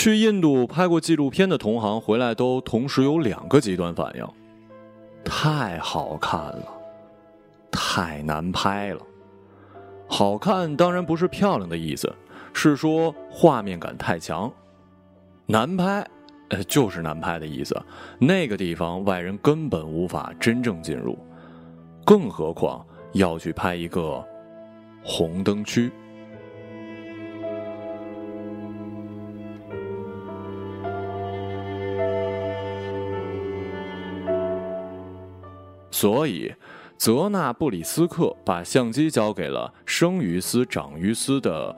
去印度拍过纪录片的同行回来都同时有两个极端反应：太好看了，太难拍了。好看当然不是漂亮的意思，是说画面感太强。难拍，呃，就是难拍的意思。那个地方外人根本无法真正进入，更何况要去拍一个红灯区。所以，泽纳布里斯克把相机交给了生于斯、长于斯的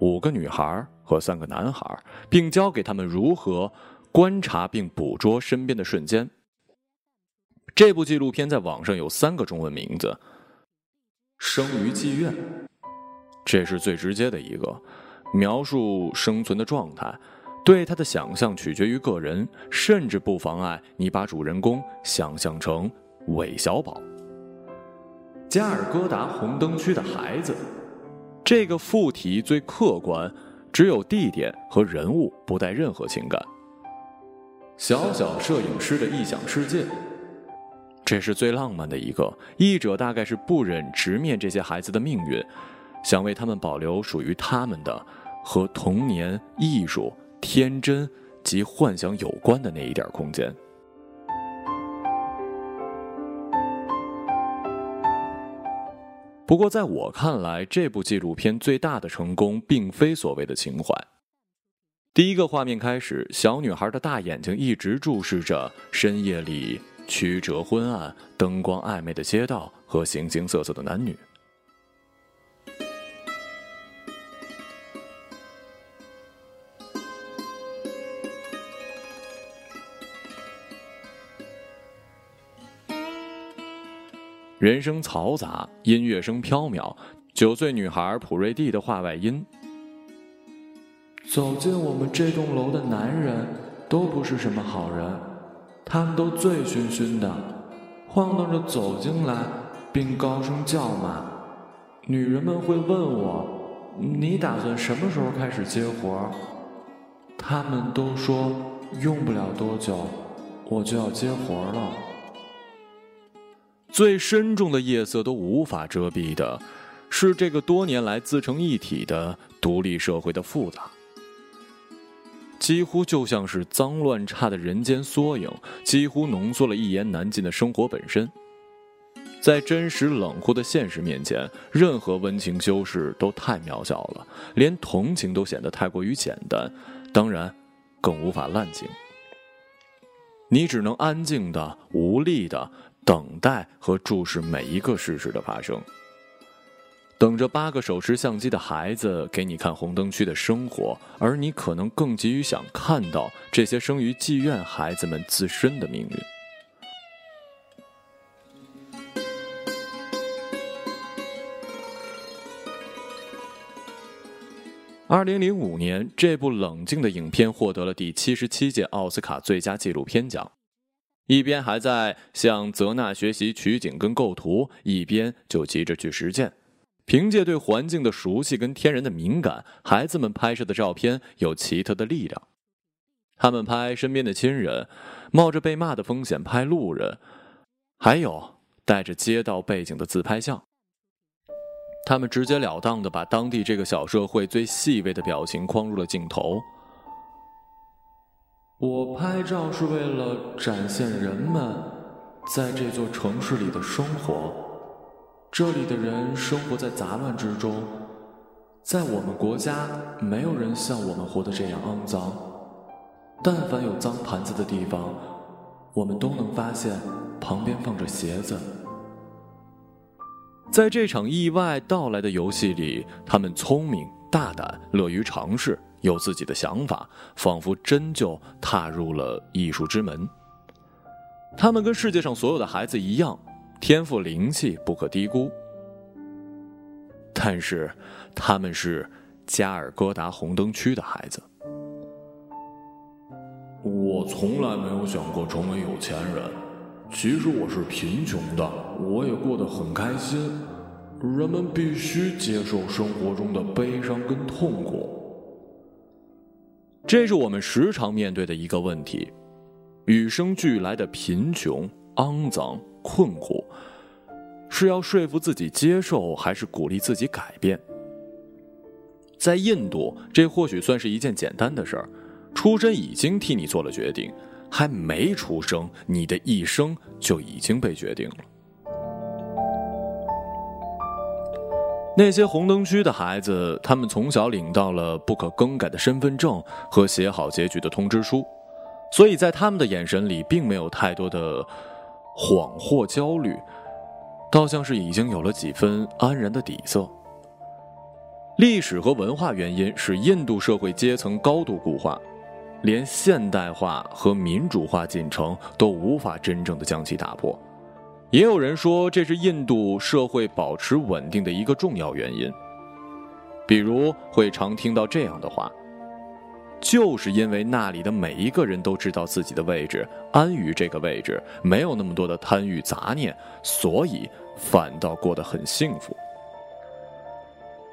五个女孩和三个男孩，并教给他们如何观察并捕捉身边的瞬间。这部纪录片在网上有三个中文名字：《生于妓院》，这是最直接的一个，描述生存的状态。对他的想象取决于个人，甚至不妨碍你把主人公想象成。韦小宝，加尔各答红灯区的孩子，这个副题最客观，只有地点和人物，不带任何情感。小小摄影师的异想世界，这是最浪漫的一个。译者大概是不忍直面这些孩子的命运，想为他们保留属于他们的和童年、艺术、天真及幻想有关的那一点空间。不过，在我看来，这部纪录片最大的成功，并非所谓的情怀。第一个画面开始，小女孩的大眼睛一直注视着深夜里曲折昏暗、灯光暧昧的街道和形形色色的男女。人声嘈杂，音乐声飘渺。九岁女孩普瑞蒂的话外音：“走进我们这栋楼的男人都不是什么好人，他们都醉醺醺的，晃荡着走进来，并高声叫骂。女人们会问我：‘你打算什么时候开始接活？’他们都说用不了多久，我就要接活了。”最深重的夜色都无法遮蔽的，是这个多年来自成一体的独立社会的复杂，几乎就像是脏乱差的人间缩影，几乎浓缩了一言难尽的生活本身。在真实冷酷的现实面前，任何温情修饰都太渺小了，连同情都显得太过于简单，当然，更无法滥情。你只能安静的、无力的。等待和注视每一个事实的发生，等着八个手持相机的孩子给你看红灯区的生活，而你可能更急于想看到这些生于妓院孩子们自身的命运。二零零五年，这部冷静的影片获得了第七十七届奥斯卡最佳纪录片奖。一边还在向泽纳学习取景跟构图，一边就急着去实践。凭借对环境的熟悉跟天然的敏感，孩子们拍摄的照片有奇特的力量。他们拍身边的亲人，冒着被骂的风险拍路人，还有带着街道背景的自拍像。他们直截了当的把当地这个小社会最细微的表情框入了镜头。我拍照是为了展现人们在这座城市里的生活。这里的人生活在杂乱之中，在我们国家，没有人像我们活得这样肮脏。但凡有脏盘子的地方，我们都能发现旁边放着鞋子。在这场意外到来的游戏里，他们聪明、大胆、乐于尝试。有自己的想法，仿佛真就踏入了艺术之门。他们跟世界上所有的孩子一样，天赋灵气不可低估。但是，他们是加尔各答红灯区的孩子。我从来没有想过成为有钱人，其实我是贫穷的，我也过得很开心。人们必须接受生活中的悲伤跟痛苦。这是我们时常面对的一个问题：与生俱来的贫穷、肮脏、困苦，是要说服自己接受，还是鼓励自己改变？在印度，这或许算是一件简单的事儿，出身已经替你做了决定，还没出生，你的一生就已经被决定了。那些红灯区的孩子，他们从小领到了不可更改的身份证和写好结局的通知书，所以在他们的眼神里，并没有太多的恍惚焦虑，倒像是已经有了几分安然的底色。历史和文化原因使印度社会阶层高度固化，连现代化和民主化进程都无法真正的将其打破。也有人说，这是印度社会保持稳定的一个重要原因。比如，会常听到这样的话：“就是因为那里的每一个人都知道自己的位置，安于这个位置，没有那么多的贪欲杂念，所以反倒过得很幸福。”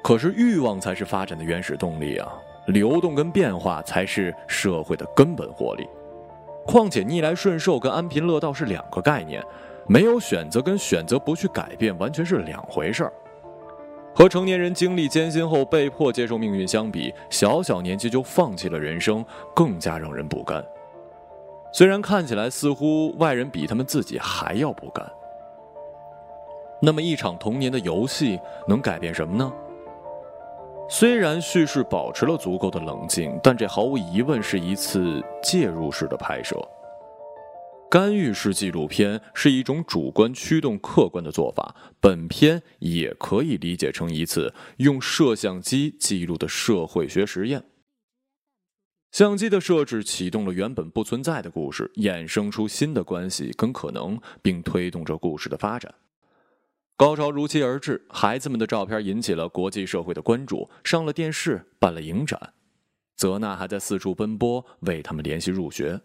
可是欲望才是发展的原始动力啊！流动跟变化才是社会的根本活力。况且逆来顺受跟安贫乐道是两个概念，没有选择跟选择不去改变完全是两回事儿。和成年人经历艰辛后被迫接受命运相比，小小年纪就放弃了人生，更加让人不甘。虽然看起来似乎外人比他们自己还要不甘。那么一场童年的游戏能改变什么呢？虽然叙事保持了足够的冷静，但这毫无疑问是一次介入式的拍摄。干预式纪录片是一种主观驱动客观的做法，本片也可以理解成一次用摄像机记录的社会学实验。相机的设置启动了原本不存在的故事，衍生出新的关系跟可能，并推动着故事的发展。高潮如期而至，孩子们的照片引起了国际社会的关注，上了电视，办了影展。泽娜还在四处奔波，为他们联系入学。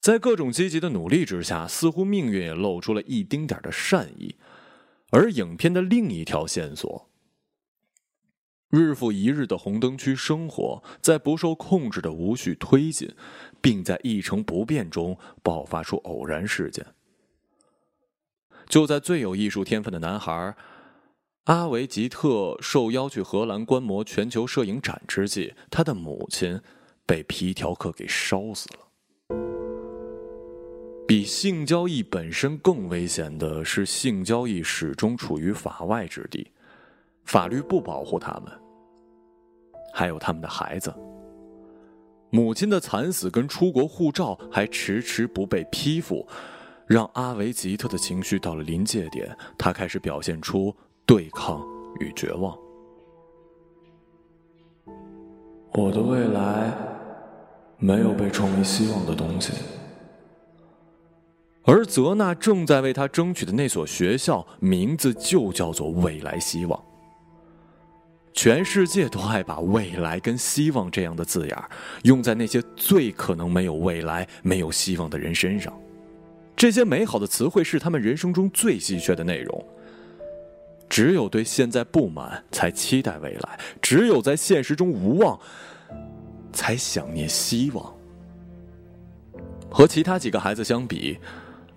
在各种积极的努力之下，似乎命运也露出了一丁点的善意。而影片的另一条线索：日复一日的红灯区生活在不受控制的无序推进，并在一成不变中爆发出偶然事件。就在最有艺术天分的男孩阿维吉特受邀去荷兰观摩全球摄影展之际，他的母亲被皮条客给烧死了。比性交易本身更危险的是，性交易始终处于法外之地，法律不保护他们，还有他们的孩子。母亲的惨死跟出国护照还迟迟不被批复。让阿维吉特的情绪到了临界点，他开始表现出对抗与绝望。我的未来没有被称为希望的东西，而泽纳正在为他争取的那所学校名字就叫做未来希望。全世界都爱把未来跟希望这样的字眼用在那些最可能没有未来、没有希望的人身上。这些美好的词汇是他们人生中最稀缺的内容。只有对现在不满，才期待未来；只有在现实中无望，才想念希望。和其他几个孩子相比，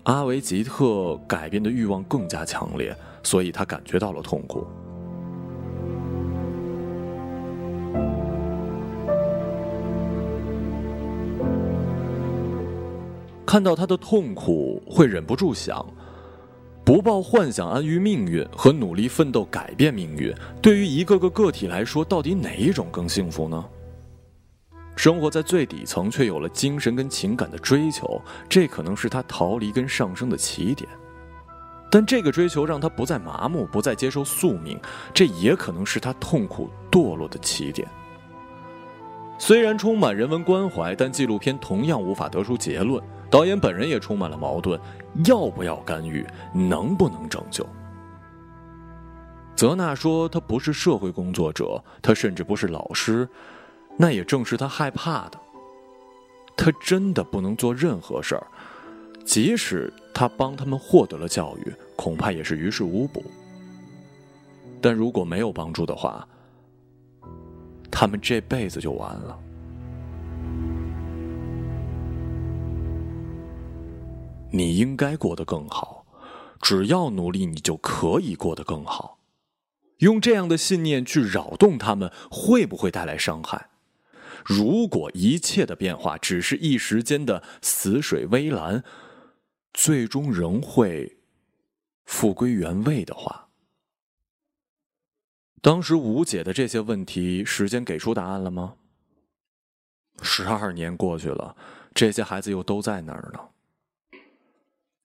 阿维吉特改变的欲望更加强烈，所以他感觉到了痛苦。看到他的痛苦，会忍不住想：不抱幻想安于命运和努力奋斗改变命运，对于一个个个体来说，到底哪一种更幸福呢？生活在最底层，却有了精神跟情感的追求，这可能是他逃离跟上升的起点。但这个追求让他不再麻木，不再接受宿命，这也可能是他痛苦堕落的起点。虽然充满人文关怀，但纪录片同样无法得出结论。导演本人也充满了矛盾，要不要干预？能不能拯救？泽娜说：“他不是社会工作者，他甚至不是老师，那也正是他害怕的。他真的不能做任何事儿即使他帮他们获得了教育恐怕也是于事无补。但如果没有帮助的话他们这辈子就完了。你应该过得更好只要努力你就可以过得更好。用这样的信念去扰动他们会不会带来伤害？如果一切的变化只是一时间的死水微澜，最终仍会复归原位的话，当时无解的这些问题，时间给出答案了吗？十二年过去了，这些孩子又都在哪儿呢？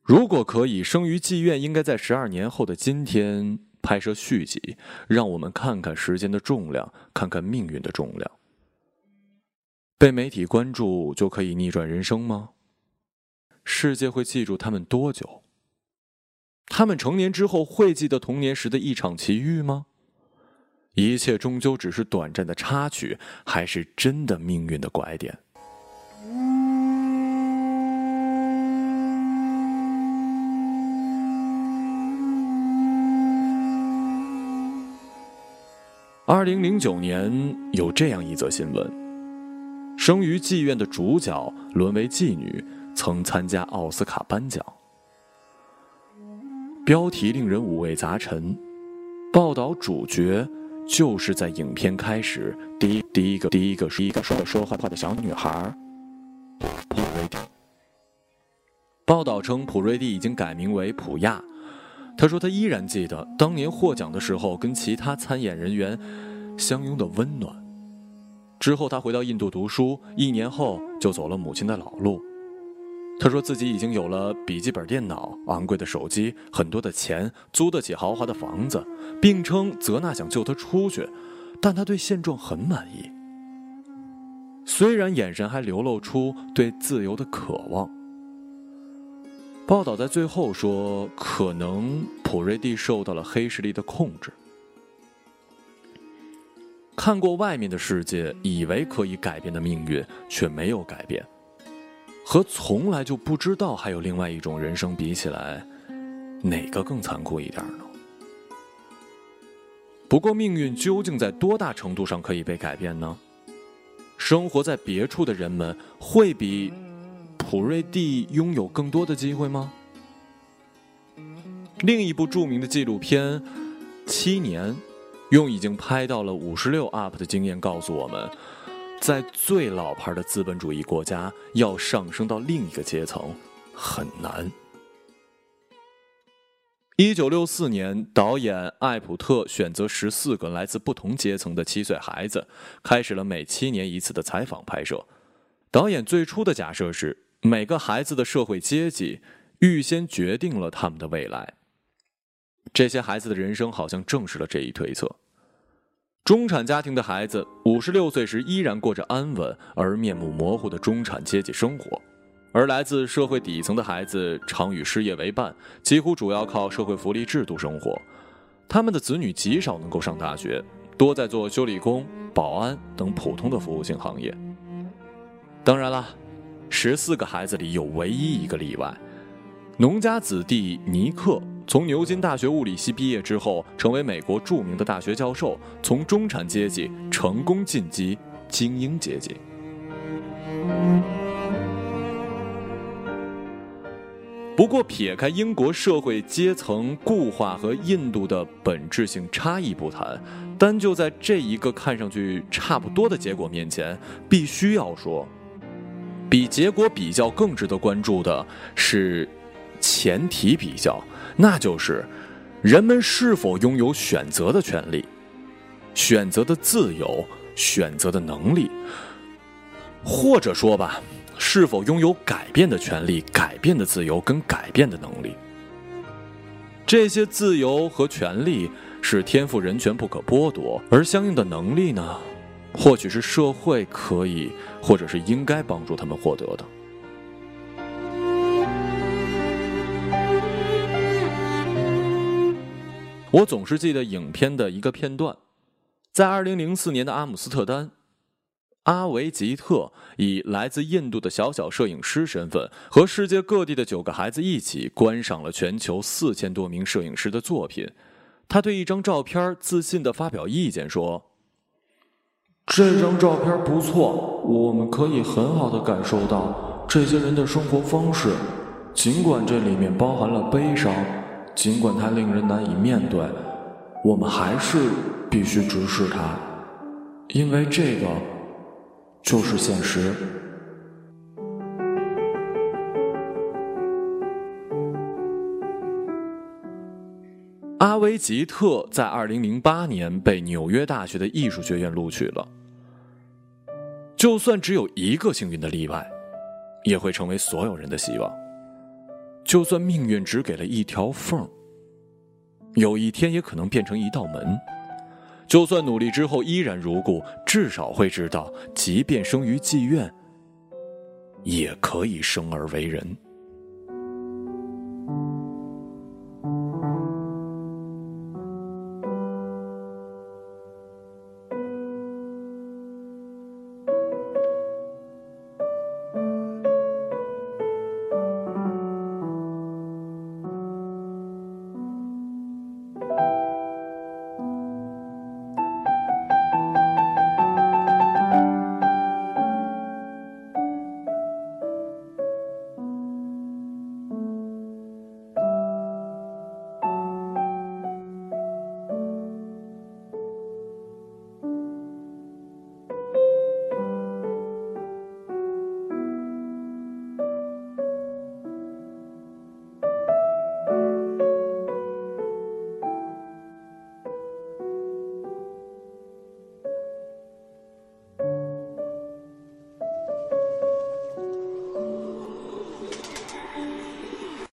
如果可以，生于妓院应该在十二年后的今天拍摄续集，让我们看看时间的重量，看看命运的重量。被媒体关注就可以逆转人生吗？世界会记住他们多久？他们成年之后会记得童年时的一场奇遇吗？一切终究只是短暂的插曲，还是真的命运的拐点？二零零九年有这样一则新闻：生于妓院的主角沦为妓女，曾参加奥斯卡颁奖。标题令人五味杂陈，报道主角就是在影片开始第一第一个第一个是一个说说坏话的小女孩普瑞蒂。报道称普瑞蒂已经改名为普亚。他说：“他依然记得当年获奖的时候，跟其他参演人员相拥的温暖。之后，他回到印度读书，一年后就走了母亲的老路。他说自己已经有了笔记本电脑、昂贵的手机、很多的钱，租得起豪华的房子，并称泽娜想救他出去，但他对现状很满意。虽然眼神还流露出对自由的渴望。”报道在最后说，可能普瑞蒂受到了黑势力的控制。看过外面的世界，以为可以改变的命运，却没有改变，和从来就不知道还有另外一种人生比起来，哪个更残酷一点呢？不过，命运究竟在多大程度上可以被改变呢？生活在别处的人们会比。普瑞蒂拥有更多的机会吗？另一部著名的纪录片《七年》，用已经拍到了五十六 UP 的经验告诉我们，在最老牌的资本主义国家，要上升到另一个阶层很难。一九六四年，导演艾普特选择十四个来自不同阶层的七岁孩子，开始了每七年一次的采访拍摄。导演最初的假设是。每个孩子的社会阶级预先决定了他们的未来。这些孩子的人生好像证实了这一推测。中产家庭的孩子五十六岁时依然过着安稳而面目模糊的中产阶级生活，而来自社会底层的孩子常与失业为伴，几乎主要靠社会福利制度生活。他们的子女极少能够上大学，多在做修理工、保安等普通的服务性行业。当然了。十四个孩子里有唯一一个例外，农家子弟尼克从牛津大学物理系毕业之后，成为美国著名的大学教授，从中产阶级成功晋级精英阶级。不过，撇开英国社会阶层固化和印度的本质性差异不谈，单就在这一个看上去差不多的结果面前，必须要说。比结果比较更值得关注的是前提比较，那就是人们是否拥有选择的权利、选择的自由、选择的能力，或者说吧，是否拥有改变的权利、改变的自由跟改变的能力。这些自由和权利是天赋人权不可剥夺，而相应的能力呢？或许是社会可以，或者是应该帮助他们获得的。我总是记得影片的一个片段，在二零零四年的阿姆斯特丹，阿维吉特以来自印度的小小摄影师身份，和世界各地的九个孩子一起观赏了全球四千多名摄影师的作品。他对一张照片自信的发表意见说。这张照片不错，我们可以很好的感受到这些人的生活方式。尽管这里面包含了悲伤，尽管它令人难以面对，我们还是必须直视它，因为这个就是现实。阿维吉特在二零零八年被纽约大学的艺术学院录取了。就算只有一个幸运的例外，也会成为所有人的希望。就算命运只给了一条缝，有一天也可能变成一道门。就算努力之后依然如故，至少会知道，即便生于妓院，也可以生而为人。